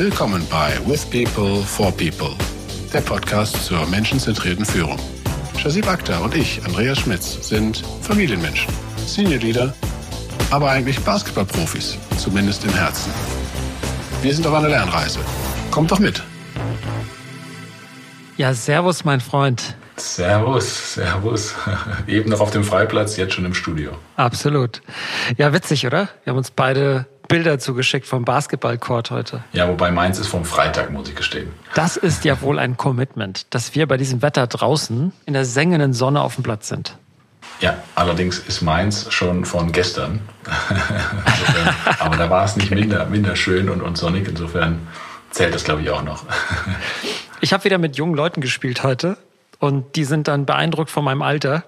Willkommen bei With People for People, der Podcast zur menschenzentrierten Führung. Shazib Akhtar und ich, Andreas Schmitz, sind Familienmenschen, Senior Leader, aber eigentlich Basketballprofis, zumindest im Herzen. Wir sind auf einer Lernreise. Kommt doch mit. Ja, servus, mein Freund. Servus, servus. Eben noch auf dem Freiplatz, jetzt schon im Studio. Absolut. Ja, witzig, oder? Wir haben uns beide Bilder zugeschickt vom Basketballcourt heute. Ja, wobei meins ist vom Freitag, muss ich gestehen. Das ist ja wohl ein Commitment, dass wir bei diesem Wetter draußen in der sengenden Sonne auf dem Platz sind. Ja, allerdings ist meins schon von gestern. Aber da war es nicht minder, minder schön und, und sonnig. Insofern zählt das, glaube ich, auch noch. Ich habe wieder mit jungen Leuten gespielt heute und die sind dann beeindruckt von meinem Alter.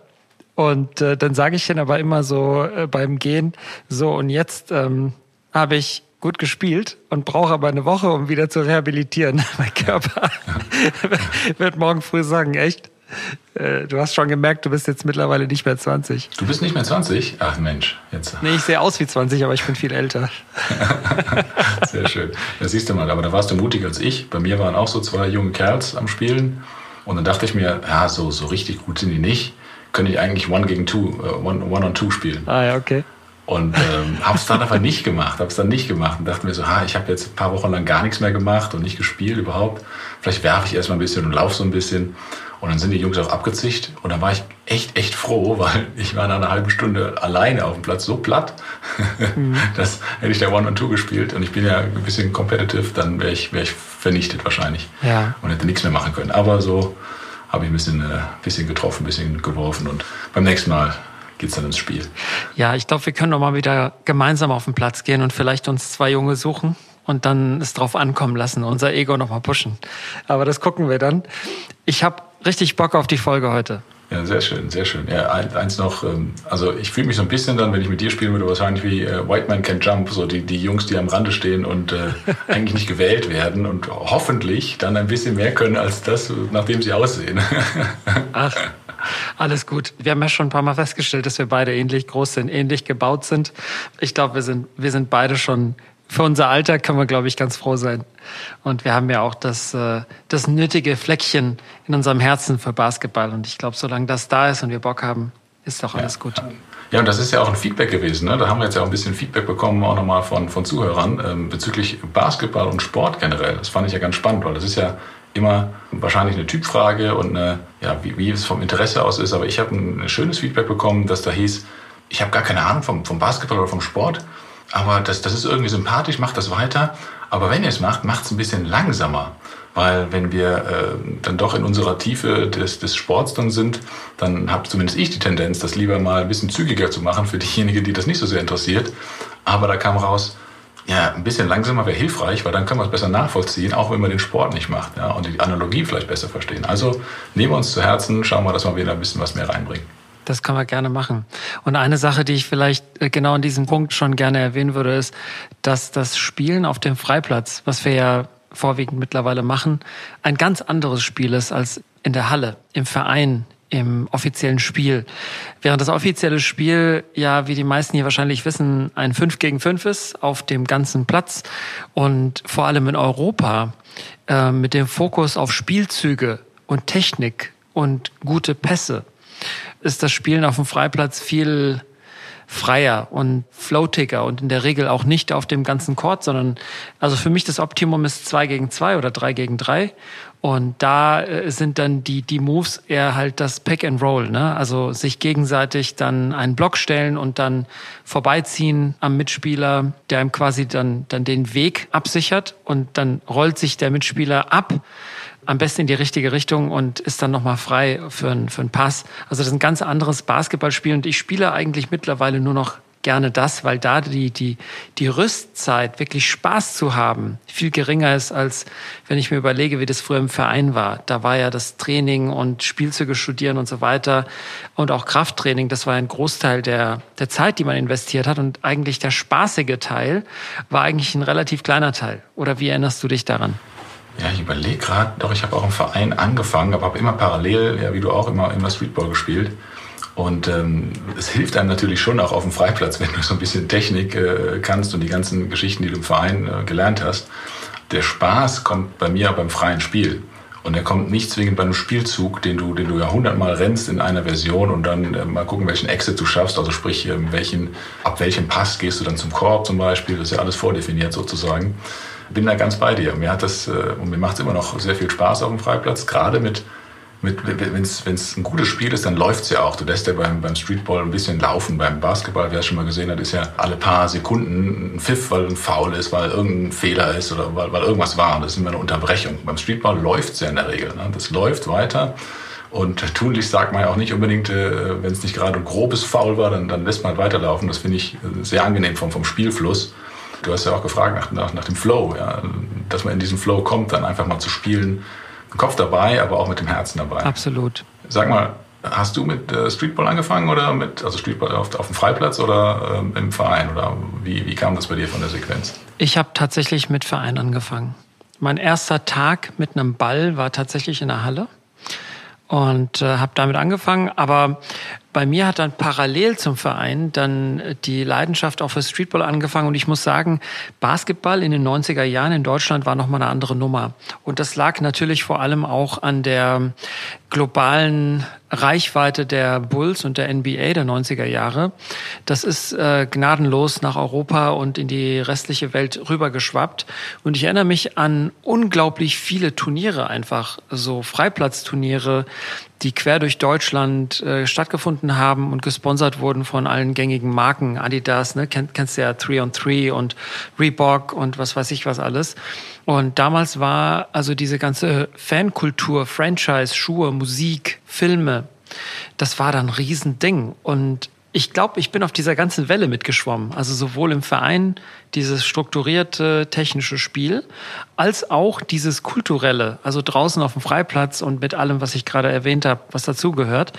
Und äh, dann sage ich denen aber immer so äh, beim Gehen, so und jetzt ähm, habe ich gut gespielt und brauche aber eine Woche, um wieder zu rehabilitieren. mein Körper wird morgen früh sagen, echt? Äh, du hast schon gemerkt, du bist jetzt mittlerweile nicht mehr 20. Du bist nicht mehr 20? Ach Mensch, jetzt. Nee, ich sehe aus wie 20, aber ich bin viel älter. Sehr schön. Das siehst du mal, aber da warst du mutiger als ich. Bei mir waren auch so zwei junge Kerls am Spielen. Und dann dachte ich mir, ja, so, so richtig gut sind die nicht. Könnte ich eigentlich One gegen Two, uh, One, one on Two spielen. Ah ja, okay. Und ähm, habe es dann aber nicht gemacht, habe es dann nicht gemacht und dachte mir so, ha, ich habe jetzt ein paar Wochen lang gar nichts mehr gemacht und nicht gespielt überhaupt. Vielleicht werfe ich erstmal ein bisschen und laufe so ein bisschen. Und dann sind die Jungs auch abgezicht und dann war ich echt, echt froh, weil ich war nach einer halben Stunde alleine auf dem Platz so platt, mhm. dass hätte ich da One und Two gespielt und ich bin ja ein bisschen competitive, dann wäre ich, wär ich vernichtet wahrscheinlich ja. und hätte nichts mehr machen können. Aber so habe ich ein bisschen, äh, bisschen getroffen, ein bisschen geworfen und beim nächsten Mal geht's dann ins Spiel. Ja, ich glaube, wir können noch mal wieder gemeinsam auf den Platz gehen und vielleicht uns zwei Junge suchen und dann es drauf ankommen lassen, unser Ego noch mal pushen. Aber das gucken wir dann. Ich habe richtig Bock auf die Folge heute. Ja, sehr schön, sehr schön. Ja, eins noch, ähm, also ich fühle mich so ein bisschen dann, wenn ich mit dir spielen würde, wahrscheinlich wie äh, White Man Can Jump, so die, die Jungs, die am Rande stehen und äh, eigentlich nicht gewählt werden und hoffentlich dann ein bisschen mehr können als das, nachdem sie aussehen. Ach, alles gut. Wir haben ja schon ein paar Mal festgestellt, dass wir beide ähnlich groß sind, ähnlich gebaut sind. Ich glaube, wir sind, wir sind beide schon für unser Alter können wir, glaube ich, ganz froh sein. Und wir haben ja auch das, äh, das nötige Fleckchen in unserem Herzen für Basketball. Und ich glaube, solange das da ist und wir Bock haben, ist doch alles ja. gut. Ja, und das ist ja auch ein Feedback gewesen. Ne? Da haben wir jetzt ja auch ein bisschen Feedback bekommen, auch nochmal von, von Zuhörern ähm, bezüglich Basketball und Sport generell. Das fand ich ja ganz spannend, weil das ist ja immer wahrscheinlich eine Typfrage und eine, ja, wie, wie es vom Interesse aus ist. Aber ich habe ein schönes Feedback bekommen, dass da hieß, ich habe gar keine Ahnung vom, vom Basketball oder vom Sport aber das, das ist irgendwie sympathisch, macht das weiter. Aber wenn ihr es macht, macht es ein bisschen langsamer. Weil wenn wir äh, dann doch in unserer Tiefe des, des Sports dann sind, dann habe zumindest ich die Tendenz, das lieber mal ein bisschen zügiger zu machen für diejenigen, die das nicht so sehr interessiert. Aber da kam raus, ja, ein bisschen langsamer wäre hilfreich, weil dann können wir es besser nachvollziehen, auch wenn man den Sport nicht macht ja, und die Analogie vielleicht besser verstehen. Also nehmen wir uns zu Herzen, schauen wir, dass wir wieder ein bisschen was mehr reinbringen. Das kann man gerne machen. Und eine Sache, die ich vielleicht äh, genau an diesem Punkt schon gerne erwähnen würde, ist, dass das Spielen auf dem Freiplatz, was wir ja vorwiegend mittlerweile machen, ein ganz anderes Spiel ist als in der Halle, im Verein, im offiziellen Spiel. Während das offizielle Spiel ja, wie die meisten hier wahrscheinlich wissen, ein 5 gegen 5 ist auf dem ganzen Platz und vor allem in Europa äh, mit dem Fokus auf Spielzüge und Technik und gute Pässe ist das Spielen auf dem Freiplatz viel freier und floatiger und in der Regel auch nicht auf dem ganzen Court, sondern also für mich das Optimum ist zwei gegen zwei oder drei gegen drei und da äh, sind dann die die Moves eher halt das Pick and Roll, ne? Also sich gegenseitig dann einen Block stellen und dann vorbeiziehen am Mitspieler, der ihm quasi dann dann den Weg absichert und dann rollt sich der Mitspieler ab am besten in die richtige Richtung und ist dann nochmal frei für, einen für einen Pass. Also das ist ein ganz anderes Basketballspiel und ich spiele eigentlich mittlerweile nur noch gerne das, weil da die, die, die Rüstzeit, wirklich Spaß zu haben, viel geringer ist, als wenn ich mir überlege, wie das früher im Verein war. Da war ja das Training und Spielzüge studieren und so weiter und auch Krafttraining, das war ein Großteil der, der Zeit, die man investiert hat und eigentlich der spaßige Teil war eigentlich ein relativ kleiner Teil. Oder wie erinnerst du dich daran? Ja, ich überlege gerade, doch, ich habe auch im Verein angefangen, aber habe immer parallel, ja, wie du auch, immer, immer Streetball gespielt. Und ähm, es hilft einem natürlich schon auch auf dem Freiplatz, wenn du so ein bisschen Technik äh, kannst und die ganzen Geschichten, die du im Verein äh, gelernt hast. der Spaß kommt bei mir beim freien Spiel. Und er kommt nicht zwingend bei einem Spielzug, den du, den du ja hundertmal rennst in einer Version und dann äh, mal gucken, welchen Exit du schaffst. Also sprich, äh, welchen, ab welchem Pass gehst du dann zum Korb zum Beispiel. Das ist ja alles vordefiniert sozusagen. Bin da ganz bei dir. Mir hat das, äh, und mir macht es immer noch sehr viel Spaß auf dem Freiplatz, gerade mit wenn es ein gutes Spiel ist, dann läuft es ja auch. Du lässt ja beim, beim Streetball ein bisschen laufen. Beim Basketball, wer es schon mal gesehen hat, ist ja alle paar Sekunden ein Pfiff, weil ein Foul ist, weil irgendein Fehler ist oder weil, weil irgendwas war. Das ist immer eine Unterbrechung. Beim Streetball läuft es ja in der Regel. Ne? Das läuft weiter. Und tunlich sagt man ja auch nicht unbedingt, äh, wenn es nicht gerade ein grobes Foul war, dann, dann lässt man weiterlaufen. Das finde ich sehr angenehm vom, vom Spielfluss. Du hast ja auch gefragt nach, nach, nach dem Flow, ja? dass man in diesen Flow kommt, dann einfach mal zu spielen Kopf dabei, aber auch mit dem Herzen dabei. Absolut. Sag mal, hast du mit äh, Streetball angefangen oder mit, also Streetball auf, auf dem Freiplatz oder ähm, im Verein? Oder wie, wie kam das bei dir von der Sequenz? Ich habe tatsächlich mit Verein angefangen. Mein erster Tag mit einem Ball war tatsächlich in der Halle und äh, habe damit angefangen. Aber bei mir hat dann parallel zum Verein dann die Leidenschaft auch für Streetball angefangen. Und ich muss sagen, Basketball in den 90er Jahren in Deutschland war nochmal eine andere Nummer. Und das lag natürlich vor allem auch an der globalen Reichweite der Bulls und der NBA der 90er Jahre. Das ist äh, gnadenlos nach Europa und in die restliche Welt rübergeschwappt. Und ich erinnere mich an unglaublich viele Turniere einfach, so Freiplatzturniere, die quer durch Deutschland äh, stattgefunden haben und gesponsert wurden von allen gängigen Marken. Adidas, ne, Kenn, kennst du ja 3 on 3 und Reebok und was weiß ich was alles. Und damals war also diese ganze Fankultur, Franchise, Schuhe, Musik, Filme, das war dann ein Riesending. Und ich glaube, ich bin auf dieser ganzen Welle mitgeschwommen. Also sowohl im Verein dieses strukturierte technische Spiel, als auch dieses kulturelle, also draußen auf dem Freiplatz und mit allem, was ich gerade erwähnt habe, was dazugehört.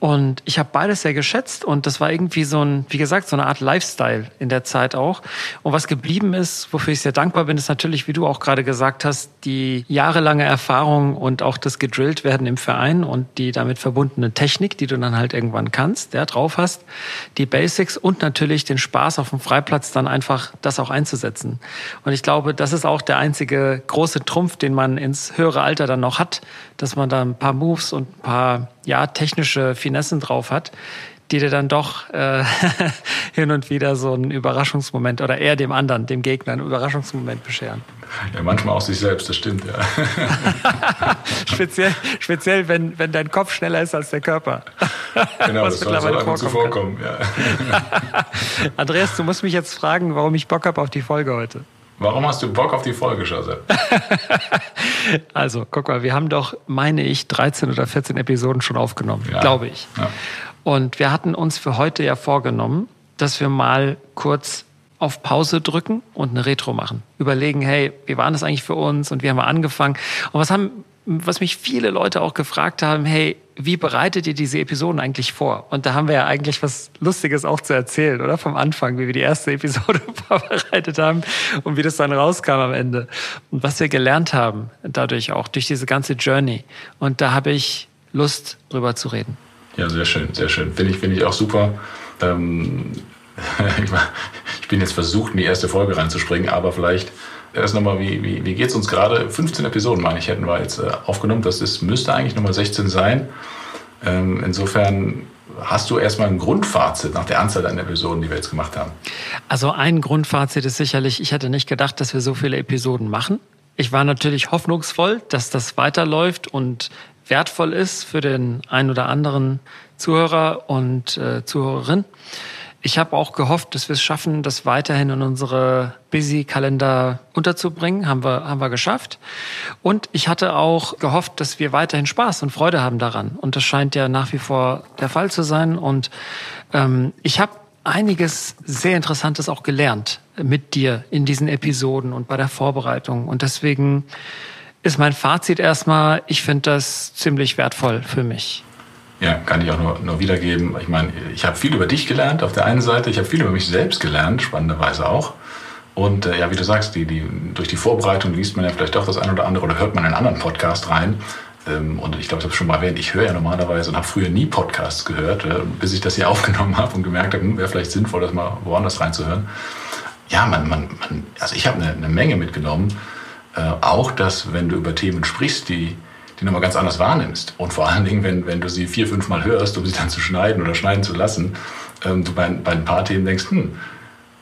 Und ich habe beides sehr geschätzt und das war irgendwie so ein, wie gesagt, so eine Art Lifestyle in der Zeit auch. Und was geblieben ist, wofür ich sehr dankbar bin, ist natürlich, wie du auch gerade gesagt hast, die jahrelange Erfahrung und auch das gedrillt werden im Verein und die damit verbundene Technik, die du dann halt irgendwann kannst, der drauf hast, die Basics und natürlich den Spaß auf dem Freiplatz dann einfach das auch einzusetzen. Und ich glaube, das ist auch der einzige große Trumpf, den man ins höhere Alter dann noch hat, dass man da ein paar Moves und ein paar ja, technische Finessen drauf hat, die dir dann doch äh, hin und wieder so einen Überraschungsmoment oder eher dem anderen, dem Gegner, einen Überraschungsmoment bescheren. Ja, manchmal auch sich selbst, das stimmt, ja. speziell, speziell wenn, wenn dein Kopf schneller ist als der Körper. Genau, Was das soll so zu vorkommen, ja. Andreas, du musst mich jetzt fragen, warum ich Bock habe auf die Folge heute. Warum hast du Bock auf die Folge, Joseph? also, guck mal, wir haben doch, meine ich, 13 oder 14 Episoden schon aufgenommen, ja. glaube ich. Ja. Und wir hatten uns für heute ja vorgenommen, dass wir mal kurz auf Pause drücken und eine Retro machen. Überlegen, hey, wie war das eigentlich für uns und wie haben wir angefangen? Und was haben was mich viele Leute auch gefragt haben, hey, wie bereitet ihr diese Episoden eigentlich vor? Und da haben wir ja eigentlich was Lustiges auch zu erzählen, oder? Vom Anfang, wie wir die erste Episode vorbereitet haben und wie das dann rauskam am Ende. Und was wir gelernt haben, dadurch auch, durch diese ganze Journey. Und da habe ich Lust, drüber zu reden. Ja, sehr schön, sehr schön. Finde ich, finde ich auch super. Ähm, ich bin jetzt versucht, in die erste Folge reinzuspringen, aber vielleicht Erst nochmal, wie, wie, wie geht es uns gerade? 15 Episoden, meine ich, hätten wir jetzt äh, aufgenommen. Das ist, müsste eigentlich Nummer 16 sein. Ähm, insofern hast du erstmal ein Grundfazit nach der Anzahl an Episoden, die wir jetzt gemacht haben. Also ein Grundfazit ist sicherlich, ich hätte nicht gedacht, dass wir so viele Episoden machen. Ich war natürlich hoffnungsvoll, dass das weiterläuft und wertvoll ist für den einen oder anderen Zuhörer und äh, Zuhörerin. Ich habe auch gehofft, dass wir es schaffen, das weiterhin in unsere Busy-Kalender unterzubringen. Haben wir, haben wir geschafft. Und ich hatte auch gehofft, dass wir weiterhin Spaß und Freude haben daran. Und das scheint ja nach wie vor der Fall zu sein. Und ähm, ich habe einiges sehr Interessantes auch gelernt mit dir in diesen Episoden und bei der Vorbereitung. Und deswegen ist mein Fazit erstmal, ich finde das ziemlich wertvoll für mich. Ja, kann ich auch nur, nur wiedergeben. Ich meine, ich habe viel über dich gelernt auf der einen Seite, ich habe viel über mich selbst gelernt, spannenderweise auch. Und äh, ja, wie du sagst, die, die, durch die Vorbereitung liest man ja vielleicht doch das eine oder andere oder hört man einen anderen Podcast rein. Ähm, und ich glaube, ich habe schon mal erwähnt, ich höre ja normalerweise und habe früher nie Podcasts gehört, äh, bis ich das hier aufgenommen habe und gemerkt habe, hm, wäre vielleicht sinnvoll, das mal woanders reinzuhören. Ja, man, man, man also ich habe eine, eine Menge mitgenommen äh, auch, dass wenn du über Themen sprichst, die, die nochmal ganz anders wahrnimmst und vor allen Dingen, wenn, wenn du sie vier, fünf Mal hörst, um sie dann zu schneiden oder schneiden zu lassen, ähm, du bei, bei ein paar Themen denkst, hm,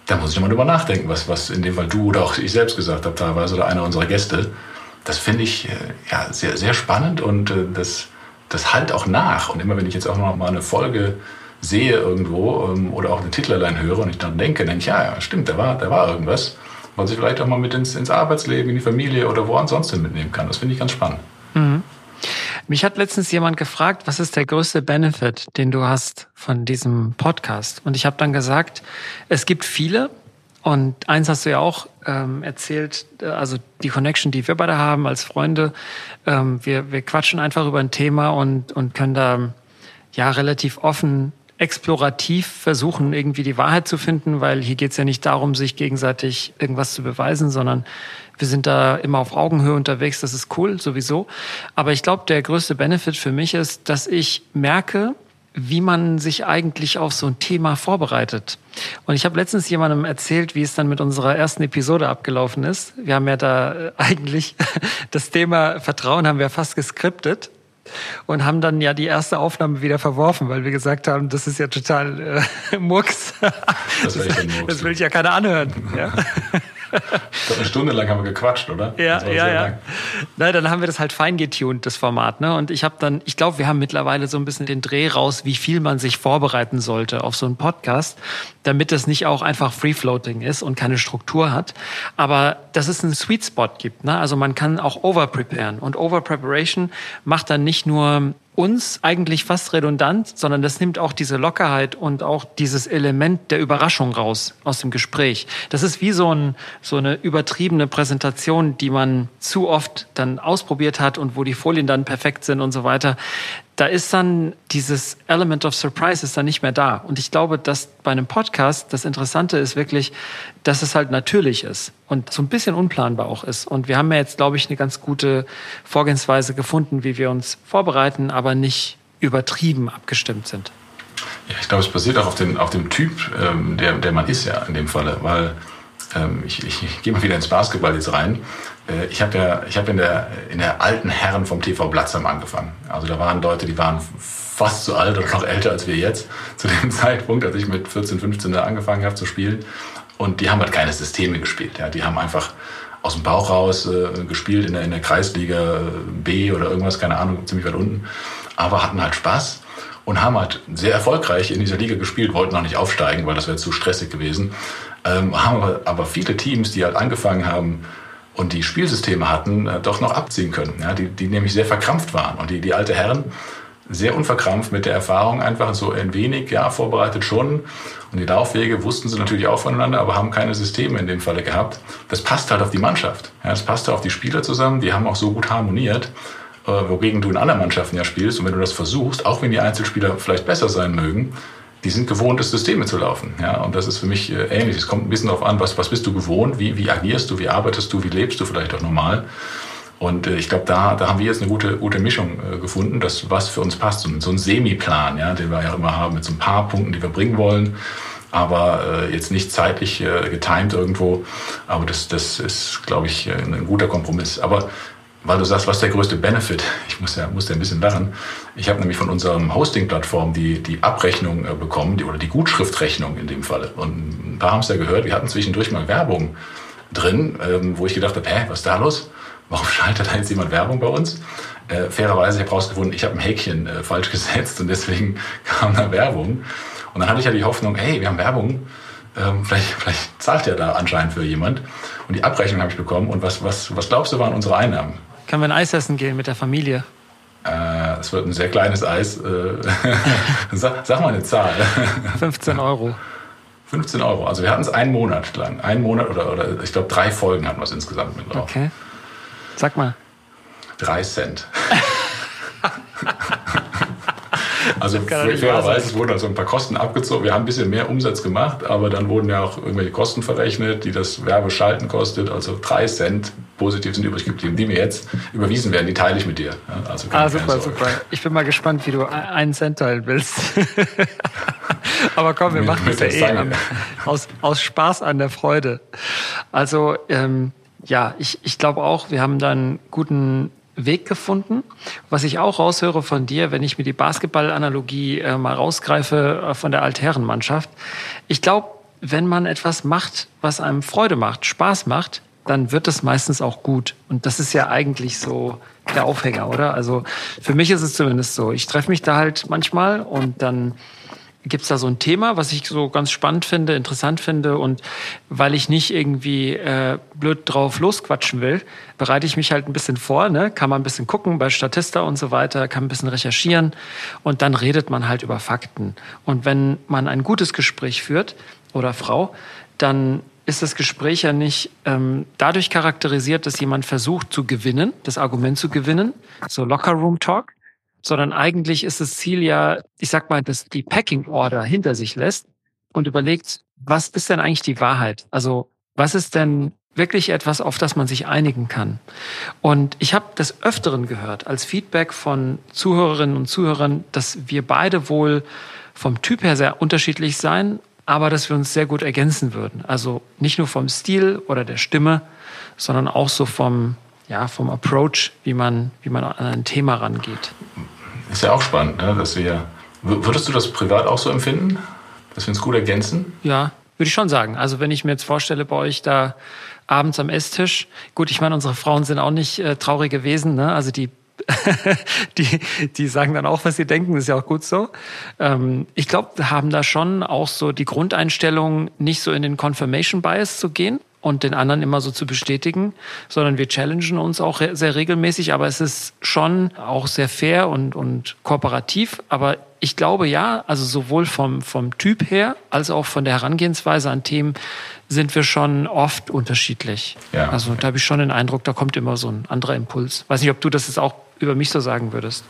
da muss ich nochmal drüber nachdenken, was, was in dem Fall du oder auch ich selbst gesagt habe teilweise oder einer unserer Gäste. Das finde ich äh, ja, sehr, sehr spannend und äh, das, das halt auch nach. Und immer wenn ich jetzt auch noch mal eine Folge sehe irgendwo ähm, oder auch eine Titlerlein höre und ich dann denke, denke ich, ja, ja, stimmt, da war, da war irgendwas, was ich vielleicht auch mal mit ins, ins Arbeitsleben, in die Familie oder wo ansonsten mitnehmen kann. Das finde ich ganz spannend. Mhm. Mich hat letztens jemand gefragt, was ist der größte Benefit, den du hast von diesem Podcast? Und ich habe dann gesagt, es gibt viele. Und eins hast du ja auch ähm, erzählt, also die Connection, die wir beide haben als Freunde. Ähm, wir, wir quatschen einfach über ein Thema und, und können da ja relativ offen explorativ versuchen, irgendwie die Wahrheit zu finden, weil hier geht es ja nicht darum, sich gegenseitig irgendwas zu beweisen, sondern wir sind da immer auf Augenhöhe unterwegs, das ist cool sowieso. Aber ich glaube, der größte Benefit für mich ist, dass ich merke, wie man sich eigentlich auf so ein Thema vorbereitet. Und ich habe letztens jemandem erzählt, wie es dann mit unserer ersten Episode abgelaufen ist. Wir haben ja da äh, eigentlich das Thema Vertrauen haben wir fast geskriptet und haben dann ja die erste Aufnahme wieder verworfen, weil wir gesagt haben, das ist ja total äh, Murks. Das, will ich, das will ich ja keiner anhören. Ja. Ich glaube, eine Stunde lang haben wir gequatscht, oder? Ja, ja, ja. Nein, dann haben wir das halt fein getuned, das Format. Ne? Und ich habe dann, ich glaube, wir haben mittlerweile so ein bisschen den Dreh raus, wie viel man sich vorbereiten sollte auf so einen Podcast, damit es nicht auch einfach Free-Floating ist und keine Struktur hat. Aber dass es einen Sweet Spot gibt. Ne? Also man kann auch overpreparen. Und Overpreparation macht dann nicht nur uns eigentlich fast redundant, sondern das nimmt auch diese Lockerheit und auch dieses Element der Überraschung raus aus dem Gespräch. Das ist wie so, ein, so eine übertriebene Präsentation, die man zu oft dann ausprobiert hat und wo die Folien dann perfekt sind und so weiter da ist dann dieses Element of Surprise ist dann nicht mehr da. Und ich glaube, dass bei einem Podcast das Interessante ist wirklich, dass es halt natürlich ist und so ein bisschen unplanbar auch ist. Und wir haben ja jetzt, glaube ich, eine ganz gute Vorgehensweise gefunden, wie wir uns vorbereiten, aber nicht übertrieben abgestimmt sind. Ja, ich glaube, es basiert auch auf, den, auf dem Typ, ähm, der, der man ist ja in dem Falle, weil ähm, ich, ich, ich gehe mal wieder ins Basketball jetzt rein. Äh, ich habe ja, ich habe in der, in der alten Herren vom TV Blatzheim angefangen. Also da waren Leute, die waren fast so alt oder noch älter als wir jetzt zu dem Zeitpunkt, als ich mit 14, 15 da angefangen habe zu spielen. Und die haben halt keine Systeme gespielt. Ja. Die haben einfach aus dem Bauch raus äh, gespielt in der, in der Kreisliga B oder irgendwas, keine Ahnung, ziemlich weit unten. Aber hatten halt Spaß und haben halt sehr erfolgreich in dieser Liga gespielt, wollten noch nicht aufsteigen, weil das wäre zu stressig gewesen. Ähm, haben aber, aber viele Teams, die halt angefangen haben, und die Spielsysteme hatten, äh, doch noch abziehen können, ja, die, die nämlich sehr verkrampft waren. Und die, die alte Herren sehr unverkrampft mit der Erfahrung, einfach so ein wenig, ja, vorbereitet schon. Und die Laufwege wussten sie natürlich auch voneinander, aber haben keine Systeme in dem Falle gehabt. Das passt halt auf die Mannschaft. Ja, das passt auf die Spieler zusammen, die haben auch so gut harmoniert, äh, wogegen du in anderen Mannschaften ja spielst. Und wenn du das versuchst, auch wenn die Einzelspieler vielleicht besser sein mögen, die sind gewohnt, das Systeme zu laufen. Ja? Und das ist für mich äh, ähnlich. Es kommt ein bisschen darauf an, was, was bist du gewohnt, wie, wie agierst du, wie arbeitest du, wie lebst du vielleicht auch normal. Und äh, ich glaube, da, da haben wir jetzt eine gute, gute Mischung äh, gefunden, das, was für uns passt. So, so ein Semiplan, ja, den wir ja immer haben, mit so ein paar Punkten, die wir bringen wollen, aber jetzt nicht zeitlich äh, getimed irgendwo. Aber das, das ist, glaube ich, ein guter Kompromiss. Aber weil du sagst, was ist der größte Benefit? Ich muss ja, muss ja ein bisschen lachen. Ich habe nämlich von unserem Hosting-Plattform die, die Abrechnung äh, bekommen, die, oder die Gutschriftrechnung in dem Falle. Und ein paar haben es ja gehört, wir hatten zwischendurch mal Werbung drin, ähm, wo ich gedacht habe, hä, was ist da los? Warum schaltet da jetzt jemand Werbung bei uns? Äh, fairerweise, ich habe rausgefunden, ich habe ein Häkchen äh, falsch gesetzt und deswegen kam da Werbung. Und dann hatte ich ja die Hoffnung, hey, wir haben Werbung, ähm, vielleicht, vielleicht zahlt ja da anscheinend für jemand. Und die Abrechnung habe ich bekommen. Und was, was, was glaubst du, waren unsere Einnahmen? Können wir ein Eis essen gehen mit der Familie? Äh, es wird ein sehr kleines Eis. Äh, sag, sag, mal eine Zahl. 15 Euro. 15 Euro. Also wir hatten es einen Monat lang. Einen Monat oder, oder ich glaube drei Folgen hatten wir es insgesamt mit drauf. Okay. Sag mal. Drei Cent. Also fairerweise wurden also ein paar Kosten abgezogen. Wir haben ein bisschen mehr Umsatz gemacht, aber dann wurden ja auch irgendwelche Kosten verrechnet, die das Werbeschalten kostet. Also drei Cent positiv sind übrig geblieben, die mir jetzt überwiesen werden. Die teile ich mit dir. Also ah, super, super. Ich bin mal gespannt, wie du einen Cent teilen willst. aber komm, wir machen das ja eh aus, aus Spaß an der Freude. Also ähm, ja, ich, ich glaube auch, wir haben da einen guten Weg gefunden. Was ich auch raushöre von dir, wenn ich mir die Basketball-Analogie äh, mal rausgreife äh, von der Altherrenmannschaft. Ich glaube, wenn man etwas macht, was einem Freude macht, Spaß macht, dann wird es meistens auch gut. Und das ist ja eigentlich so der Aufhänger, oder? Also für mich ist es zumindest so. Ich treffe mich da halt manchmal und dann gibt's da so ein Thema, was ich so ganz spannend finde, interessant finde. Und weil ich nicht irgendwie äh, blöd drauf losquatschen will, bereite ich mich halt ein bisschen vor, ne? kann man ein bisschen gucken bei Statista und so weiter, kann ein bisschen recherchieren und dann redet man halt über Fakten. Und wenn man ein gutes Gespräch führt oder Frau, dann ist das Gespräch ja nicht ähm, dadurch charakterisiert, dass jemand versucht zu gewinnen, das Argument zu gewinnen, so Locker Room Talk, sondern eigentlich ist das Ziel ja, ich sag mal, dass die Packing Order hinter sich lässt und überlegt, was ist denn eigentlich die Wahrheit? Also was ist denn wirklich etwas, auf das man sich einigen kann? Und ich habe des Öfteren gehört als Feedback von Zuhörerinnen und Zuhörern, dass wir beide wohl vom Typ her sehr unterschiedlich sein, aber dass wir uns sehr gut ergänzen würden. Also nicht nur vom Stil oder der Stimme, sondern auch so vom, ja, vom Approach, wie man, wie man an ein Thema rangeht. Ist ja auch spannend, ne? dass wir. Würdest du das privat auch so empfinden? Dass wir uns gut ergänzen? Ja, würde ich schon sagen. Also wenn ich mir jetzt vorstelle, bei euch da abends am Esstisch, gut, ich meine, unsere Frauen sind auch nicht äh, traurige Wesen, ne? Also die die, die sagen dann auch, was sie denken, ist ja auch gut so. Ähm, ich glaube, haben da schon auch so die Grundeinstellung, nicht so in den Confirmation Bias zu gehen, und den anderen immer so zu bestätigen, sondern wir challengen uns auch sehr regelmäßig, aber es ist schon auch sehr fair und, und kooperativ. Aber ich glaube ja, also sowohl vom, vom Typ her als auch von der Herangehensweise an Themen sind wir schon oft unterschiedlich. Ja. Also da habe ich schon den Eindruck, da kommt immer so ein anderer Impuls. Weiß nicht, ob du das jetzt auch über mich so sagen würdest.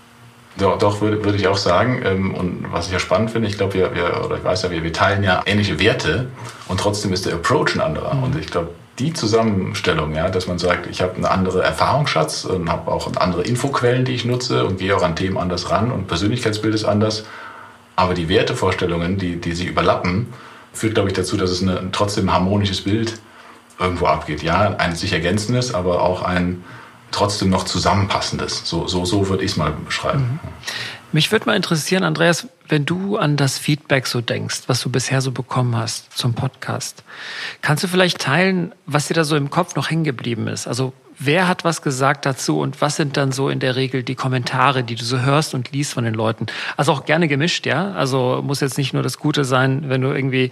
Doch, doch würde, würde ich auch sagen. Ähm, und was ich ja spannend finde, ich glaube, wir, wir, oder ich weiß ja, wir, wir teilen ja ähnliche Werte und trotzdem ist der Approach ein anderer. Mhm. Und ich glaube, die Zusammenstellung, ja, dass man sagt, ich habe eine andere Erfahrungsschatz und habe auch andere Infoquellen, die ich nutze und gehe auch an Themen anders ran und Persönlichkeitsbild ist anders. Aber die Wertevorstellungen, die, die sich überlappen, führt, glaube ich, dazu, dass es eine, trotzdem ein harmonisches Bild irgendwo abgeht. Ja, ein sich ergänzendes, aber auch ein trotzdem noch zusammenpassendes. So, so, so würde ich es mal beschreiben. Mhm. Mich würde mal interessieren, Andreas, wenn du an das Feedback so denkst, was du bisher so bekommen hast zum Podcast, kannst du vielleicht teilen, was dir da so im Kopf noch hängen geblieben ist? Also wer hat was gesagt dazu und was sind dann so in der Regel die Kommentare, die du so hörst und liest von den Leuten? Also auch gerne gemischt, ja. Also muss jetzt nicht nur das Gute sein, wenn du irgendwie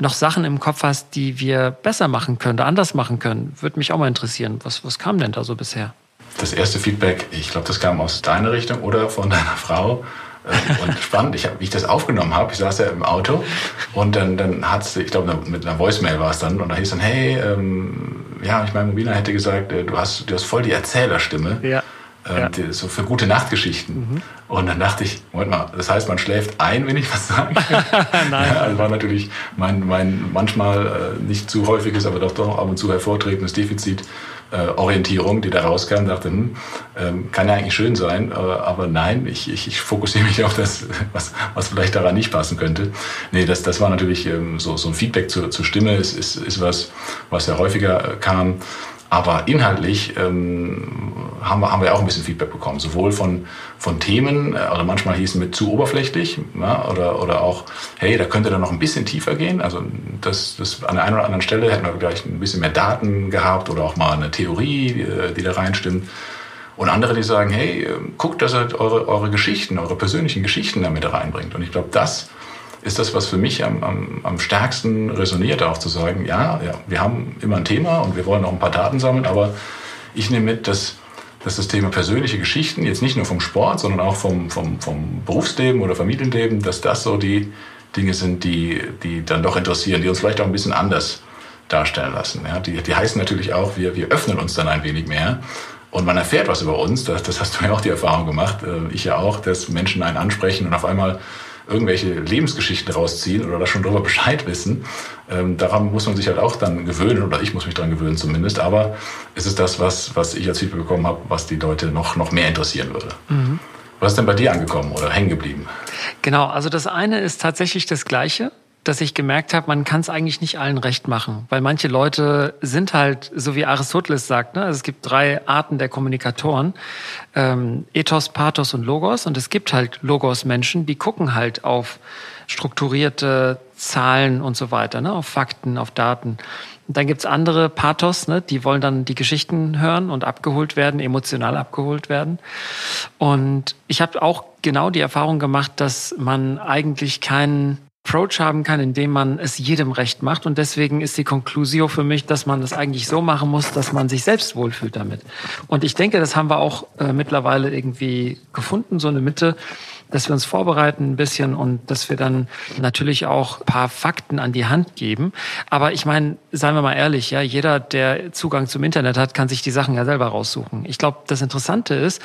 noch Sachen im Kopf hast, die wir besser machen können oder anders machen können. Würde mich auch mal interessieren. Was, was kam denn da so bisher? Das erste Feedback, ich glaube, das kam aus deiner Richtung oder von deiner Frau. Äh, und spannend, ich hab, wie ich das aufgenommen habe, ich saß ja im Auto und dann, dann hat ich glaube, mit einer Voicemail war es dann, und da hieß dann, hey, ähm, ja, ich meine, Mobina hätte gesagt, äh, du hast, du hast voll die Erzählerstimme. Ja. Äh, ja. Die, so für gute Nachtgeschichten. Mhm. Und dann dachte ich, Moment mal, das heißt, man schläft ein, wenn ich was sage? Nein. Ja, also war natürlich mein, mein manchmal äh, nicht zu häufiges, aber doch, doch ab und zu hervortretendes Defizit äh, Orientierung, die da rauskam, dachte, hm, ähm, kann ja eigentlich schön sein, äh, aber nein, ich, ich, ich fokussiere mich auf das, was, was vielleicht daran nicht passen könnte. Nee, das, das war natürlich ähm, so, so ein Feedback zur, zur Stimme, ist, ist, ist was, was ja häufiger kam. Aber inhaltlich ähm, haben, wir, haben wir auch ein bisschen Feedback bekommen, sowohl von, von Themen, äh, oder manchmal hießen mit zu oberflächlich, ja, oder, oder auch, hey, da könnte dann noch ein bisschen tiefer gehen. Also das, das an der einen oder anderen Stelle hätten wir vielleicht ein bisschen mehr Daten gehabt oder auch mal eine Theorie, die, äh, die da reinstimmt. Und andere, die sagen, hey, äh, guckt, dass ihr eure, eure Geschichten, eure persönlichen Geschichten damit reinbringt. Und ich glaube, das ist das, was für mich am, am, am stärksten resoniert, auch zu sagen, ja, ja, wir haben immer ein Thema und wir wollen auch ein paar Daten sammeln, aber ich nehme mit, dass, dass das Thema persönliche Geschichten, jetzt nicht nur vom Sport, sondern auch vom, vom, vom Berufsleben oder Familienleben, dass das so die Dinge sind, die, die dann doch interessieren, die uns vielleicht auch ein bisschen anders darstellen lassen. Ja, die, die heißen natürlich auch, wir, wir öffnen uns dann ein wenig mehr und man erfährt was über uns. Das, das hast du ja auch die Erfahrung gemacht, äh, ich ja auch, dass Menschen einen ansprechen und auf einmal irgendwelche Lebensgeschichten rausziehen oder da schon drüber Bescheid wissen. Ähm, daran muss man sich halt auch dann gewöhnen oder ich muss mich daran gewöhnen zumindest. Aber es ist das, was, was ich als Feedback bekommen habe, was die Leute noch, noch mehr interessieren würde. Mhm. Was ist denn bei dir angekommen oder hängen geblieben? Genau, also das eine ist tatsächlich das Gleiche dass ich gemerkt habe, man kann es eigentlich nicht allen recht machen, weil manche Leute sind halt, so wie Aristoteles sagt, ne? also es gibt drei Arten der Kommunikatoren, ähm, Ethos, Pathos und Logos und es gibt halt Logos-Menschen, die gucken halt auf strukturierte Zahlen und so weiter, ne? auf Fakten, auf Daten. Und dann gibt's andere Pathos, ne? die wollen dann die Geschichten hören und abgeholt werden, emotional abgeholt werden. Und ich habe auch genau die Erfahrung gemacht, dass man eigentlich keinen Approach haben kann, indem man es jedem recht macht. Und deswegen ist die Conclusio für mich, dass man das eigentlich so machen muss, dass man sich selbst wohlfühlt damit. Und ich denke, das haben wir auch äh, mittlerweile irgendwie gefunden, so eine Mitte, dass wir uns vorbereiten ein bisschen und dass wir dann natürlich auch paar Fakten an die Hand geben. Aber ich meine, seien wir mal ehrlich, ja, jeder, der Zugang zum Internet hat, kann sich die Sachen ja selber raussuchen. Ich glaube, das Interessante ist,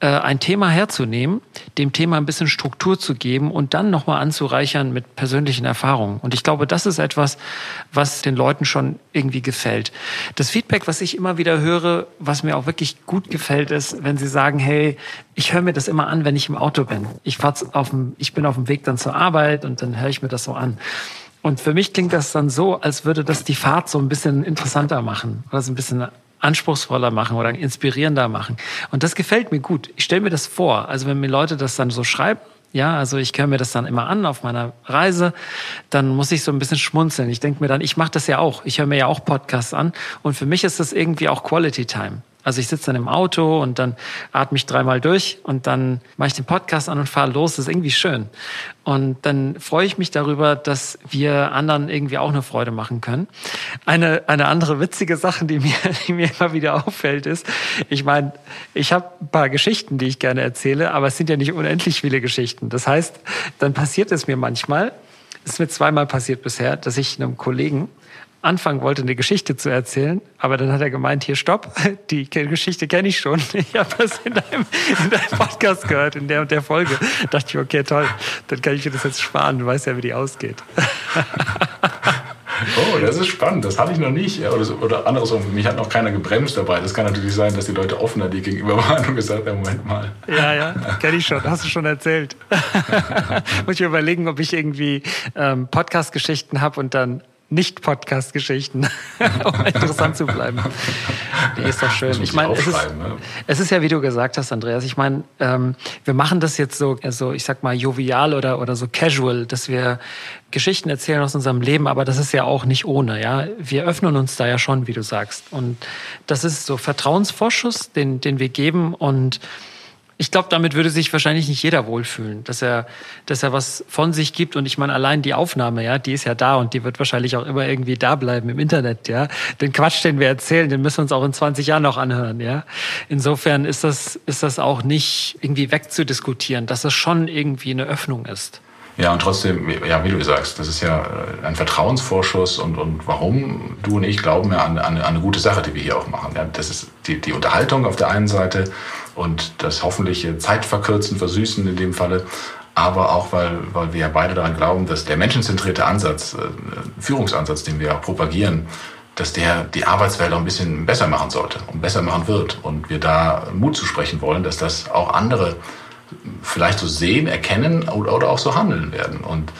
äh, ein Thema herzunehmen, dem Thema ein bisschen Struktur zu geben und dann nochmal anzureichern mit persönlichen Erfahrungen. Und ich glaube, das ist etwas, was den Leuten schon irgendwie gefällt. Das Feedback, was ich immer wieder höre, was mir auch wirklich gut gefällt, ist, wenn sie sagen, hey, ich höre mir das immer an, wenn ich im Auto bin. Ich, fahr's auf dem, ich bin auf dem Weg dann zur Arbeit und dann höre ich mir das so an. Und für mich klingt das dann so, als würde das die Fahrt so ein bisschen interessanter machen oder so ein bisschen anspruchsvoller machen oder inspirierender machen. Und das gefällt mir gut. Ich stelle mir das vor. Also wenn mir Leute das dann so schreiben, ja, also ich höre mir das dann immer an auf meiner Reise, dann muss ich so ein bisschen schmunzeln. Ich denke mir dann, ich mache das ja auch. Ich höre mir ja auch Podcasts an und für mich ist das irgendwie auch Quality Time. Also ich sitze dann im Auto und dann atme ich dreimal durch und dann mache ich den Podcast an und fahre los. Das ist irgendwie schön. Und dann freue ich mich darüber, dass wir anderen irgendwie auch eine Freude machen können. Eine, eine andere witzige Sache, die mir, die mir immer wieder auffällt, ist, ich meine, ich habe ein paar Geschichten, die ich gerne erzähle, aber es sind ja nicht unendlich viele Geschichten. Das heißt, dann passiert es mir manchmal, es ist mir zweimal passiert bisher, dass ich einem Kollegen anfangen wollte, eine Geschichte zu erzählen, aber dann hat er gemeint, hier stopp, die Geschichte kenne ich schon. Ich habe das in deinem, in deinem Podcast gehört, in der und der Folge. Da dachte ich, okay, toll, dann kann ich mir das jetzt sparen, du weißt ja, wie die ausgeht. Oh, das ist spannend. Das hatte ich noch nicht. Oder, so, oder andersrum, mich hat noch keiner gebremst dabei. Das kann natürlich sein, dass die Leute offener die gegenüber waren und gesagt haben, Moment mal. Ja, ja, kenne ich schon. Hast du schon erzählt. Muss ich überlegen, ob ich irgendwie ähm, Podcast-Geschichten habe und dann nicht-Podcast-Geschichten, um interessant zu bleiben. Die ist doch schön. Ich meine, es ist, ne? es ist ja, wie du gesagt hast, Andreas, ich meine, ähm, wir machen das jetzt so, also ich sag mal, jovial oder, oder so casual, dass wir Geschichten erzählen aus unserem Leben, aber das ist ja auch nicht ohne, ja. Wir öffnen uns da ja schon, wie du sagst. Und das ist so Vertrauensvorschuss, den, den wir geben und ich glaube, damit würde sich wahrscheinlich nicht jeder wohlfühlen, dass er, dass er was von sich gibt. Und ich meine, allein die Aufnahme, ja, die ist ja da und die wird wahrscheinlich auch immer irgendwie da bleiben im Internet, ja. Den Quatsch, den wir erzählen, den müssen wir uns auch in 20 Jahren noch anhören, ja. Insofern ist das, ist das auch nicht irgendwie wegzudiskutieren, dass es schon irgendwie eine Öffnung ist. Ja, und trotzdem, ja, wie du sagst, das ist ja ein Vertrauensvorschuss und, und warum du und ich glauben ja an, an, an eine gute Sache, die wir hier auch machen. Ja, das ist die, die Unterhaltung auf der einen Seite und das hoffentliche Zeitverkürzen, Versüßen in dem Falle, aber auch, weil, weil wir ja beide daran glauben, dass der menschenzentrierte Ansatz, äh, Führungsansatz, den wir auch propagieren, dass der die Arbeitswelt auch ein bisschen besser machen sollte und besser machen wird. Und wir da Mut zu sprechen wollen, dass das auch andere vielleicht so sehen, erkennen oder, oder auch so handeln werden. Und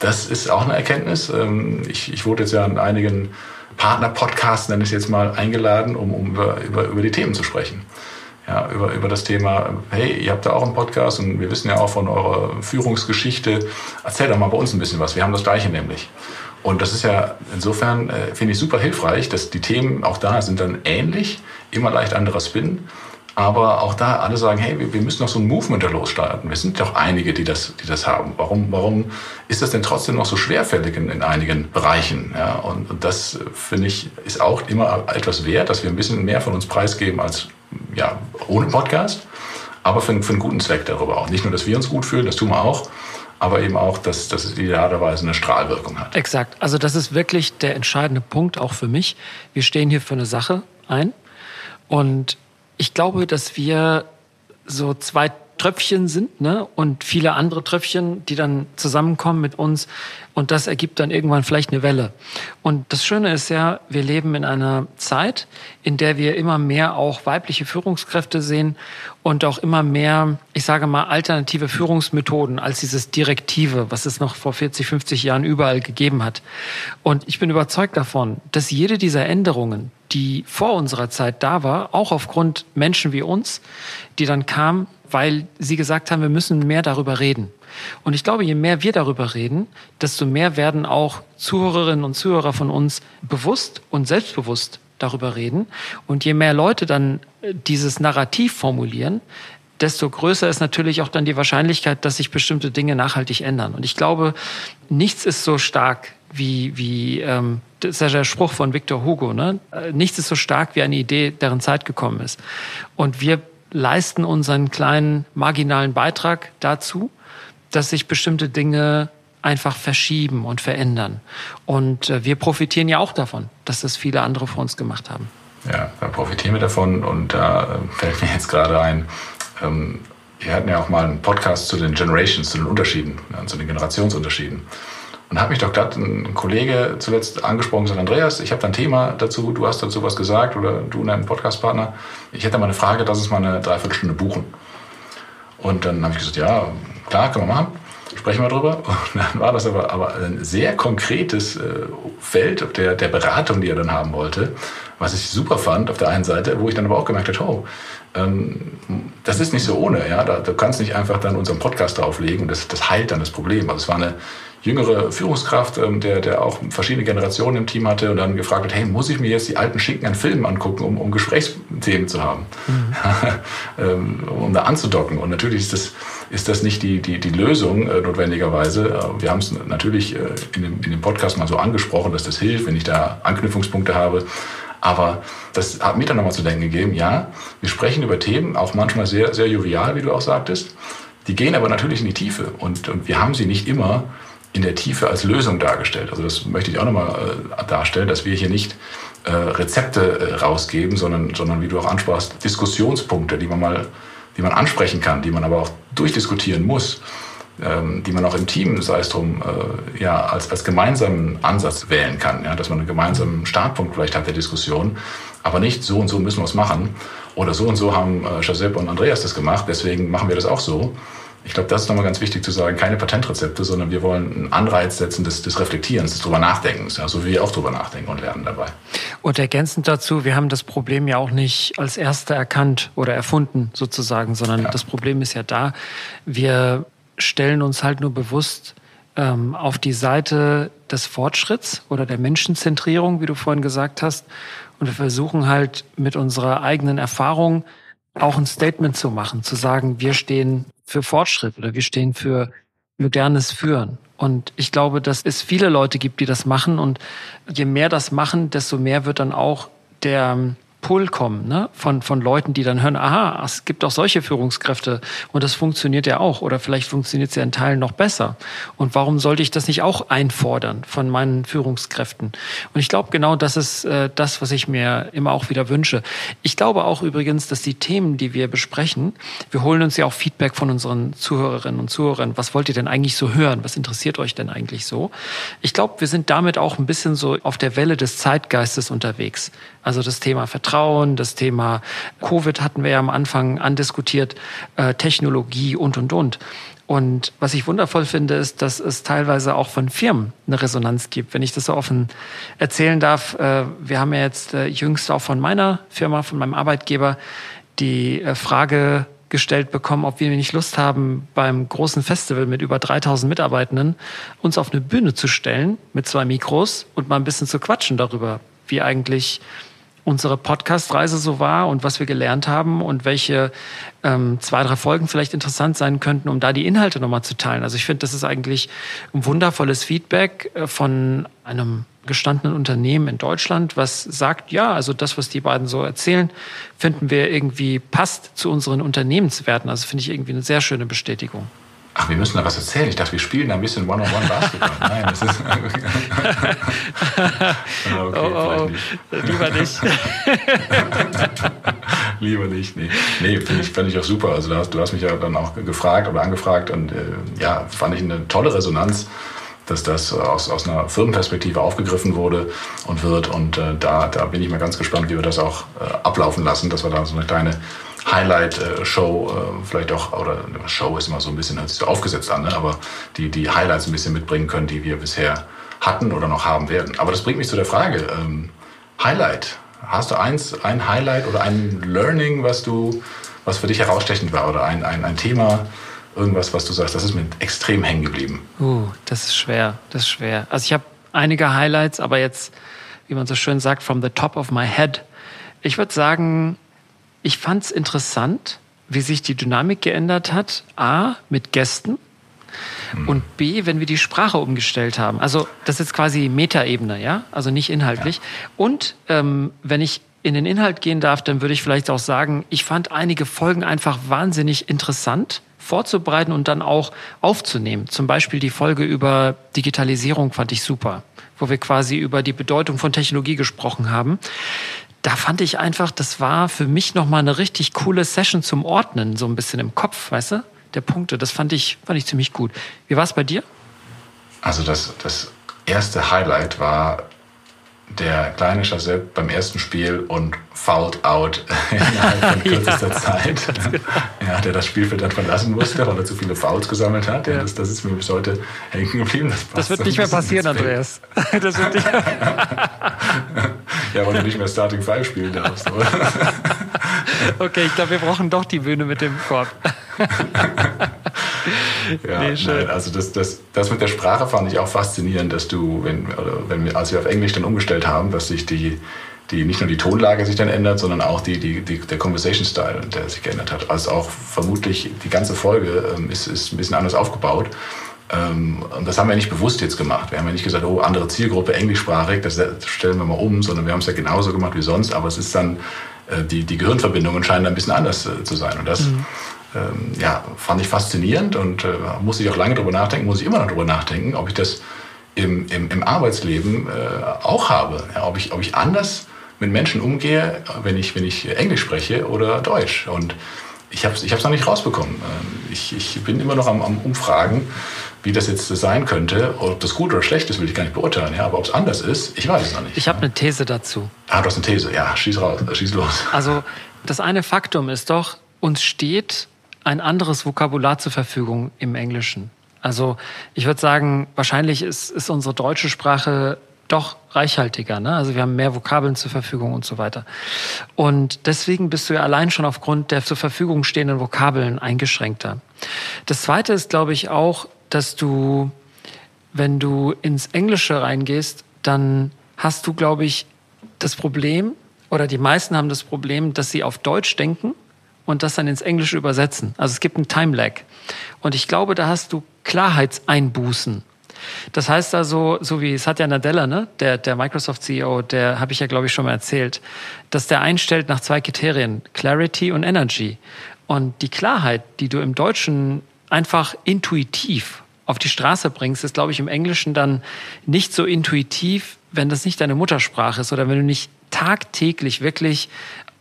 das ist auch eine Erkenntnis. Ähm, ich, ich wurde jetzt ja an einigen Partner-Podcasts, nenne ich es jetzt mal, eingeladen, um, um über, über, über die Themen zu sprechen. Ja, über, über das Thema, hey, ihr habt da auch einen Podcast und wir wissen ja auch von eurer Führungsgeschichte. Erzähl doch mal bei uns ein bisschen was. Wir haben das Gleiche nämlich. Und das ist ja insofern, äh, finde ich, super hilfreich, dass die Themen auch da sind dann ähnlich, immer leicht anderer Spin. Aber auch da alle sagen, hey, wir, wir müssen noch so ein Movement da losstarten. Wir sind doch einige, die das, die das haben. Warum, warum ist das denn trotzdem noch so schwerfällig in, in einigen Bereichen? Ja, und, und das, finde ich, ist auch immer etwas wert, dass wir ein bisschen mehr von uns preisgeben als ja, ohne Podcast, aber für, für einen guten Zweck darüber auch. Nicht nur, dass wir uns gut fühlen, das tun wir auch, aber eben auch, dass, dass es idealerweise eine Strahlwirkung hat. Exakt. Also das ist wirklich der entscheidende Punkt auch für mich. Wir stehen hier für eine Sache ein und ich glaube, dass wir so zwei Tröpfchen sind ne? und viele andere Tröpfchen, die dann zusammenkommen mit uns und das ergibt dann irgendwann vielleicht eine Welle. Und das Schöne ist ja, wir leben in einer Zeit, in der wir immer mehr auch weibliche Führungskräfte sehen und auch immer mehr, ich sage mal, alternative Führungsmethoden als dieses Direktive, was es noch vor 40, 50 Jahren überall gegeben hat. Und ich bin überzeugt davon, dass jede dieser Änderungen, die vor unserer Zeit da war, auch aufgrund Menschen wie uns, die dann kamen, weil sie gesagt haben, wir müssen mehr darüber reden. Und ich glaube, je mehr wir darüber reden, desto mehr werden auch Zuhörerinnen und Zuhörer von uns bewusst und selbstbewusst darüber reden. Und je mehr Leute dann äh, dieses Narrativ formulieren, desto größer ist natürlich auch dann die Wahrscheinlichkeit, dass sich bestimmte Dinge nachhaltig ändern. Und ich glaube, nichts ist so stark wie, wie ähm, das ist ja der Spruch von Victor Hugo, ne? Äh, nichts ist so stark wie eine Idee, deren Zeit gekommen ist. Und wir leisten unseren kleinen marginalen Beitrag dazu, dass sich bestimmte Dinge einfach verschieben und verändern. Und äh, wir profitieren ja auch davon, dass das viele andere vor uns gemacht haben. Ja, da profitieren wir davon und da äh, fällt mir jetzt gerade ein, ähm, wir hatten ja auch mal einen Podcast zu den Generations, zu den Unterschieden, ja, zu den Generationsunterschieden. Und hat mich doch gerade ein Kollege zuletzt angesprochen, gesagt, Andreas, ich habe da ein Thema dazu, du hast dazu was gesagt oder du und dein Podcastpartner. Ich hätte mal eine Frage, lass uns mal eine Dreiviertelstunde buchen. Und dann habe ich gesagt, ja, klar, können wir machen. Sprechen wir drüber. Und dann war das aber, aber ein sehr konkretes äh, Feld der, der Beratung, die er dann haben wollte, was ich super fand auf der einen Seite, wo ich dann aber auch gemerkt habe, oh, das ist nicht so ohne. Ja? Da, du kannst nicht einfach dann unseren Podcast drauflegen das, das heilt dann das Problem. Also es war eine jüngere Führungskraft, ähm, der, der auch verschiedene Generationen im Team hatte und dann gefragt hat, hey, muss ich mir jetzt die alten Schinken an Filmen angucken, um, um Gesprächsthemen zu haben, mhm. um da anzudocken. Und natürlich ist das, ist das nicht die, die, die Lösung äh, notwendigerweise. Äh, wir haben es natürlich äh, in, dem, in dem Podcast mal so angesprochen, dass das hilft, wenn ich da Anknüpfungspunkte habe. Aber das hat mir dann nochmal zu denken gegeben, ja, wir sprechen über Themen, auch manchmal sehr, sehr jovial, wie du auch sagtest. Die gehen aber natürlich in die Tiefe und, und wir haben sie nicht immer in der Tiefe als Lösung dargestellt. Also das möchte ich auch nochmal äh, darstellen, dass wir hier nicht äh, Rezepte äh, rausgeben, sondern, sondern wie du auch ansprachst, Diskussionspunkte, die man mal, die man ansprechen kann, die man aber auch durchdiskutieren muss, die man auch im Team, sei es drum, äh, ja, als, als gemeinsamen Ansatz wählen kann, ja, dass man einen gemeinsamen Startpunkt vielleicht hat der Diskussion, aber nicht so und so müssen wir es machen oder so und so haben äh, Josep und Andreas das gemacht, deswegen machen wir das auch so, ich glaube, das ist nochmal ganz wichtig zu sagen, keine Patentrezepte, sondern wir wollen einen Anreiz setzen des, des Reflektierens, des drüber Nachdenkens, ja, so wie wir auch drüber nachdenken und lernen dabei. Und ergänzend dazu, wir haben das Problem ja auch nicht als Erste erkannt oder erfunden sozusagen, sondern ja. das Problem ist ja da, wir stellen uns halt nur bewusst ähm, auf die Seite des Fortschritts oder der Menschenzentrierung, wie du vorhin gesagt hast, und wir versuchen halt mit unserer eigenen Erfahrung auch ein Statement zu machen, zu sagen, wir stehen für Fortschritt oder wir stehen für modernes Führen. Und ich glaube, dass es viele Leute gibt, die das machen. Und je mehr das machen, desto mehr wird dann auch der Pull kommen, ne? von, von Leuten, die dann hören, aha, es gibt auch solche Führungskräfte und das funktioniert ja auch oder vielleicht funktioniert es ja in Teilen noch besser. Und warum sollte ich das nicht auch einfordern von meinen Führungskräften? Und ich glaube, genau das ist äh, das, was ich mir immer auch wieder wünsche. Ich glaube auch übrigens, dass die Themen, die wir besprechen, wir holen uns ja auch Feedback von unseren Zuhörerinnen und Zuhörern. Was wollt ihr denn eigentlich so hören? Was interessiert euch denn eigentlich so? Ich glaube, wir sind damit auch ein bisschen so auf der Welle des Zeitgeistes unterwegs. Also das Thema Vertrauen, das Thema Covid hatten wir ja am Anfang andiskutiert, äh, Technologie und, und, und. Und was ich wundervoll finde, ist, dass es teilweise auch von Firmen eine Resonanz gibt. Wenn ich das so offen erzählen darf, äh, wir haben ja jetzt äh, jüngst auch von meiner Firma, von meinem Arbeitgeber, die Frage gestellt bekommen, ob wir nicht Lust haben, beim großen Festival mit über 3000 Mitarbeitenden uns auf eine Bühne zu stellen mit zwei Mikros und mal ein bisschen zu quatschen darüber, wie eigentlich unsere Podcast-Reise so war und was wir gelernt haben und welche ähm, zwei, drei Folgen vielleicht interessant sein könnten, um da die Inhalte nochmal zu teilen. Also ich finde, das ist eigentlich ein wundervolles Feedback äh, von einem gestandenen Unternehmen in Deutschland, was sagt, ja, also das, was die beiden so erzählen, finden wir irgendwie passt zu unseren Unternehmenswerten. Also finde ich irgendwie eine sehr schöne Bestätigung. Ach, wir müssen da was erzählen. Ich dachte, wir spielen da ein bisschen One-on-One-Basketball. Nein, das ist. okay, oh, oh, nicht. Lieber nicht. Lieber nicht, nee. Nee, finde ich, find ich auch super. Also du hast, du hast mich ja dann auch gefragt oder angefragt und äh, ja, fand ich eine tolle Resonanz dass das aus, aus einer Firmenperspektive aufgegriffen wurde und wird. Und äh, da, da bin ich mal ganz gespannt, wie wir das auch äh, ablaufen lassen, dass wir da so eine kleine Highlight-Show äh, vielleicht auch, oder Show ist immer so ein bisschen, hört sich so aufgesetzt an, ne? aber die, die Highlights ein bisschen mitbringen können, die wir bisher hatten oder noch haben werden. Aber das bringt mich zu der Frage, ähm, Highlight. Hast du eins, ein Highlight oder ein Learning, was du, was für dich herausstechend war oder ein, ein, ein Thema, irgendwas, was du sagst, das ist mir extrem hängen geblieben? Uh, das ist schwer, das ist schwer. Also ich habe einige Highlights, aber jetzt, wie man so schön sagt, from the top of my head. Ich würde sagen, ich fand es interessant, wie sich die Dynamik geändert hat. A, mit Gästen. Hm. Und B, wenn wir die Sprache umgestellt haben. Also das ist quasi Metaebene, ja, also nicht inhaltlich. Ja. Und ähm, wenn ich in den Inhalt gehen darf, dann würde ich vielleicht auch sagen, ich fand einige Folgen einfach wahnsinnig interessant vorzubereiten und dann auch aufzunehmen. Zum Beispiel die Folge über Digitalisierung fand ich super, wo wir quasi über die Bedeutung von Technologie gesprochen haben da fand ich einfach, das war für mich nochmal eine richtig coole Session zum Ordnen, so ein bisschen im Kopf, weißt du, der Punkte. Das fand ich, fand ich ziemlich gut. Wie war es bei dir? Also das, das erste Highlight war der kleine Chazette beim ersten Spiel und fouled out innerhalb von kürzester ja, Zeit. Ja, der das Spielfeld dann verlassen musste, weil er zu viele Fouls gesammelt hat. Ja. Das, das, ist mir bis heute hängen geblieben. Das, das wird nicht mehr passieren, Andreas. Das wird nicht ja, weil du nicht mehr Starting Five spielen darfst. okay, ich glaube, wir brauchen doch die Bühne mit dem Korb. ja, nee, nein, also das, das, das mit der Sprache fand ich auch faszinierend, dass du, wenn, wenn wir, als wir auf Englisch dann umgestellt haben, dass sich die, die nicht nur die Tonlage sich dann ändert, sondern auch die, die, die, der Conversation Style, der sich geändert hat. Also auch vermutlich die ganze Folge ähm, ist, ist ein bisschen anders aufgebaut. Ähm, und das haben wir nicht bewusst jetzt gemacht. Wir haben ja nicht gesagt, oh, andere Zielgruppe, englischsprachig, das stellen wir mal um, sondern wir haben es ja genauso gemacht wie sonst. Aber es ist dann, äh, die, die Gehirnverbindungen scheinen ein bisschen anders äh, zu sein. Und das mhm. ähm, ja, fand ich faszinierend und äh, musste ich auch lange darüber nachdenken, muss ich immer noch darüber nachdenken, ob ich das im, im, im Arbeitsleben äh, auch habe. Ja, ob, ich, ob ich anders mit Menschen umgehe, wenn ich, wenn ich Englisch spreche oder Deutsch. Und ich habe es ich noch nicht rausbekommen. Ähm, ich, ich bin immer noch am, am Umfragen wie das jetzt sein könnte, ob das gut oder schlecht ist, will ich gar nicht beurteilen. Ja, aber ob es anders ist, ich weiß es noch nicht. Ich habe eine These dazu. Ah, du hast eine These. Ja, schieß raus, schieß los. Also das eine Faktum ist doch, uns steht ein anderes Vokabular zur Verfügung im Englischen. Also ich würde sagen, wahrscheinlich ist, ist unsere deutsche Sprache doch reichhaltiger. Ne? Also wir haben mehr Vokabeln zur Verfügung und so weiter. Und deswegen bist du ja allein schon aufgrund der zur Verfügung stehenden Vokabeln eingeschränkter. Das Zweite ist, glaube ich, auch, dass du, wenn du ins Englische reingehst, dann hast du, glaube ich, das Problem, oder die meisten haben das Problem, dass sie auf Deutsch denken und das dann ins Englische übersetzen. Also es gibt einen Time Lag. Und ich glaube, da hast du Klarheitseinbußen. Das heißt also, so wie Satya Nadella, ne, der, der Microsoft-CEO, der habe ich ja, glaube ich, schon mal erzählt, dass der einstellt nach zwei Kriterien, Clarity und Energy. Und die Klarheit, die du im Deutschen einfach intuitiv auf die Straße bringst, ist, glaube ich, im Englischen dann nicht so intuitiv, wenn das nicht deine Muttersprache ist oder wenn du nicht tagtäglich wirklich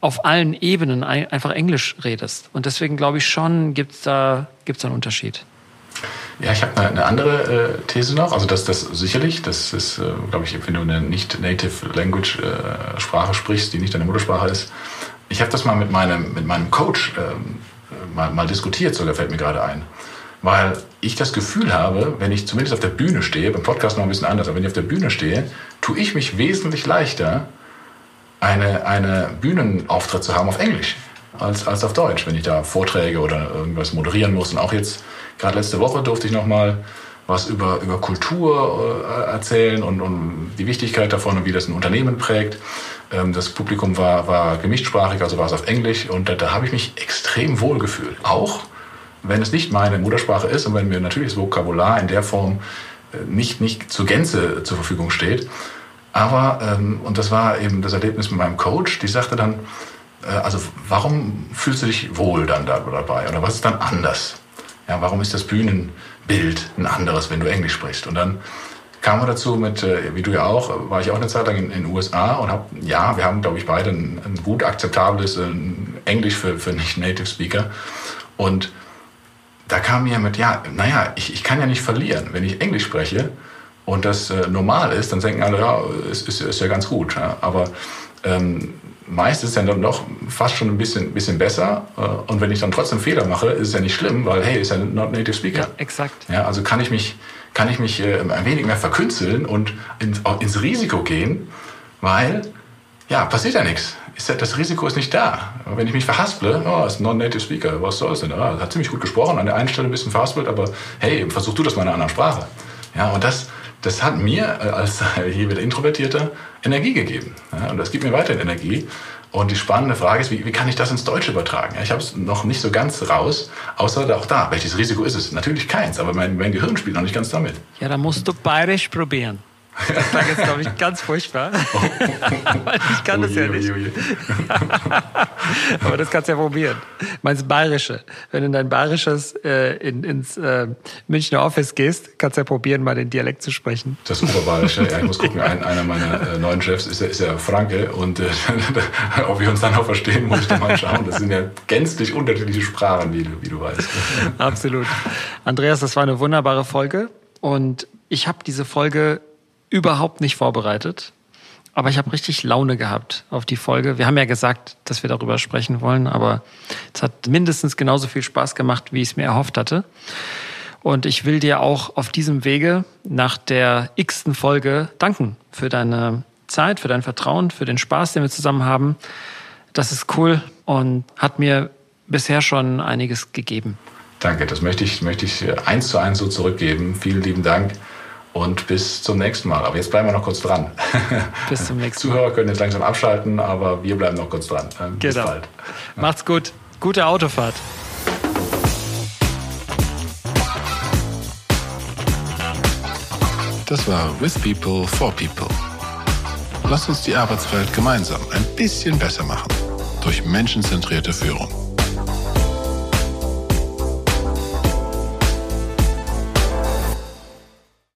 auf allen Ebenen einfach Englisch redest. Und deswegen glaube ich schon, gibt es da gibt's einen Unterschied. Ja, ich habe eine, andere äh, These noch. Also das, das sicherlich, das ist, äh, glaube ich, wenn du eine nicht Native Language äh, Sprache sprichst, die nicht deine Muttersprache ist. Ich habe das mal mit meinem, mit meinem Coach ähm, mal, mal diskutiert, sogar fällt mir gerade ein weil ich das Gefühl habe, wenn ich zumindest auf der Bühne stehe, beim Podcast noch ein bisschen anders, aber wenn ich auf der Bühne stehe, tue ich mich wesentlich leichter, eine, eine Bühnenauftritt zu haben auf Englisch als, als auf Deutsch, wenn ich da Vorträge oder irgendwas moderieren muss. Und auch jetzt, gerade letzte Woche durfte ich noch mal was über, über Kultur äh, erzählen und, und die Wichtigkeit davon und wie das ein Unternehmen prägt. Ähm, das Publikum war, war gemischtsprachig, also war es auf Englisch und da, da habe ich mich extrem wohl gefühlt. Auch wenn es nicht meine Muttersprache ist und wenn mir natürlich das Vokabular in der Form äh, nicht, nicht zur Gänze zur Verfügung steht. Aber, ähm, und das war eben das Erlebnis mit meinem Coach, die sagte dann, äh, also warum fühlst du dich wohl dann da dabei? Oder was ist dann anders? Ja, warum ist das Bühnenbild ein anderes, wenn du Englisch sprichst? Und dann kam er dazu mit, äh, wie du ja auch, war ich auch eine Zeit lang in den USA und habe, ja, wir haben, glaube ich, beide ein, ein gut akzeptables ein Englisch für, für nicht-Native Speaker. Und da kam mir mit, ja, naja, ich, ich kann ja nicht verlieren. Wenn ich Englisch spreche und das äh, normal ist, dann denken alle, ja, ist, ist, ist ja ganz gut. Ja. Aber ähm, meist ist es ja dann doch fast schon ein bisschen, bisschen besser. Äh, und wenn ich dann trotzdem Fehler mache, ist es ja nicht schlimm, weil hey, ist ja not native speaker. Ja, exakt. Ja, also kann ich mich, kann ich mich äh, ein wenig mehr verkünsteln und ins, ins Risiko gehen, weil ja, passiert ja nichts. Das Risiko ist nicht da. wenn ich mich verhasple, oh, ist ein non-native speaker, was soll es denn? Ah, hat ziemlich gut gesprochen, an der einen Stelle ein bisschen verhaspelt, aber hey, versuch du das mal in einer anderen Sprache. Ja, und das, das hat mir äh, als hier wieder Introvertierter Energie gegeben. Ja, und das gibt mir weiterhin Energie. Und die spannende Frage ist, wie, wie kann ich das ins Deutsche übertragen? Ja, ich habe es noch nicht so ganz raus, außer auch da, welches Risiko ist es? Natürlich keins, aber mein, mein Gehirn spielt noch nicht ganz damit. Ja, da musst du bayerisch probieren. Das klang jetzt, glaube ich, ganz furchtbar. Oh. ich kann das ja nicht. Aber das kannst du ja probieren. Meinst Bayerische. Wenn du in dein Bayerisches äh, in, ins äh, Münchner Office gehst, kannst du ja probieren, mal den Dialekt zu sprechen. Das Oberbayerische, ja, ich muss gucken. Ein, einer meiner äh, neuen Chefs ist ja, ist ja Franke und äh, ob wir uns dann auch verstehen, muss ich doch mal schauen. Das sind ja gänzlich unterschiedliche Sprachen, wie du, wie du weißt. Absolut. Andreas, das war eine wunderbare Folge und ich habe diese Folge überhaupt nicht vorbereitet. Aber ich habe richtig Laune gehabt auf die Folge. Wir haben ja gesagt, dass wir darüber sprechen wollen, aber es hat mindestens genauso viel Spaß gemacht, wie ich es mir erhofft hatte. Und ich will dir auch auf diesem Wege nach der x-ten Folge danken für deine Zeit, für dein Vertrauen, für den Spaß, den wir zusammen haben. Das ist cool und hat mir bisher schon einiges gegeben. Danke, das möchte ich, möchte ich eins zu eins so zurückgeben. Vielen lieben Dank und bis zum nächsten Mal. Aber jetzt bleiben wir noch kurz dran. Bis zum nächsten Mal. Zuhörer können jetzt langsam abschalten, aber wir bleiben noch kurz dran. Ähm, bis genau. bald. Macht's gut. Gute Autofahrt. Das war With People for People. Lasst uns die Arbeitswelt gemeinsam ein bisschen besser machen. Durch menschenzentrierte Führung.